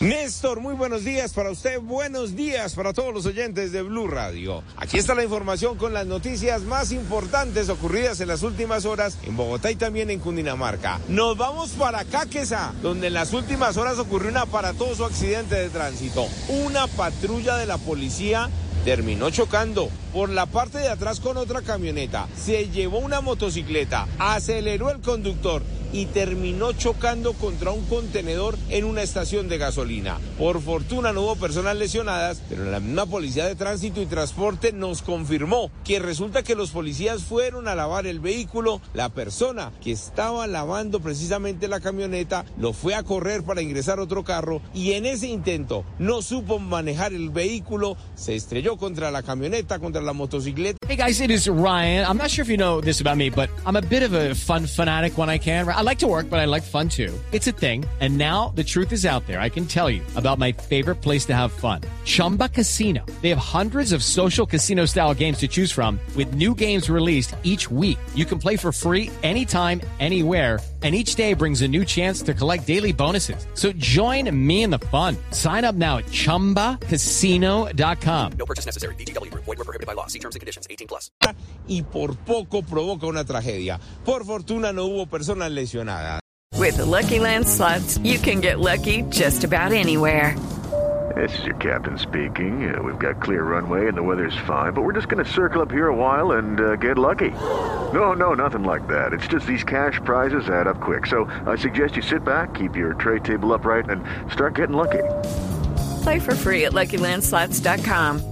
Néstor, muy buenos días para usted, buenos días para todos los oyentes de Blue Radio. Aquí está la información con las noticias más importantes ocurridas en las últimas horas en Bogotá y también en Cundinamarca. Nos vamos para Caquesa, donde en las últimas horas ocurrió un aparatoso accidente de tránsito. Una patrulla de la policía terminó chocando por la parte de atrás con otra camioneta. Se llevó una motocicleta, aceleró el conductor y terminó chocando contra un contenedor en una estación de gasolina. Por fortuna no hubo personas lesionadas, pero la misma policía de tránsito y transporte nos confirmó que resulta que los policías fueron a lavar el vehículo, la persona que estaba lavando precisamente la camioneta lo fue a correr para ingresar otro carro y en ese intento no supo manejar el vehículo, se estrelló contra la camioneta, contra la motocicleta. Hey guys, it is Ryan. I'm not sure if you know this about me, but I'm a bit of a fun fanatic when I can. I like to work, but I like fun too. It's a thing. And now the truth is out there. I can tell you about my favorite place to have fun. Chumba Casino. They have hundreds of social casino style games to choose from with new games released each week. You can play for free anytime, anywhere and each day brings a new chance to collect daily bonuses. So join me in the fun. Sign up now at ChumbaCasino.com. No purchase necessary. VGW. Void were prohibited by law. See terms and conditions. 18 plus. Y por poco provoca una tragedia. Por fortuna no hubo personas lesionadas. With the Lucky Land slots, you can get lucky just about anywhere. This is your captain speaking. Uh, we've got clear runway and the weather's fine, but we're just going to circle up here a while and uh, get lucky. No, no, nothing like that. It's just these cash prizes add up quick. So I suggest you sit back, keep your tray table upright, and start getting lucky. Play for free at LuckyLandSlots.com.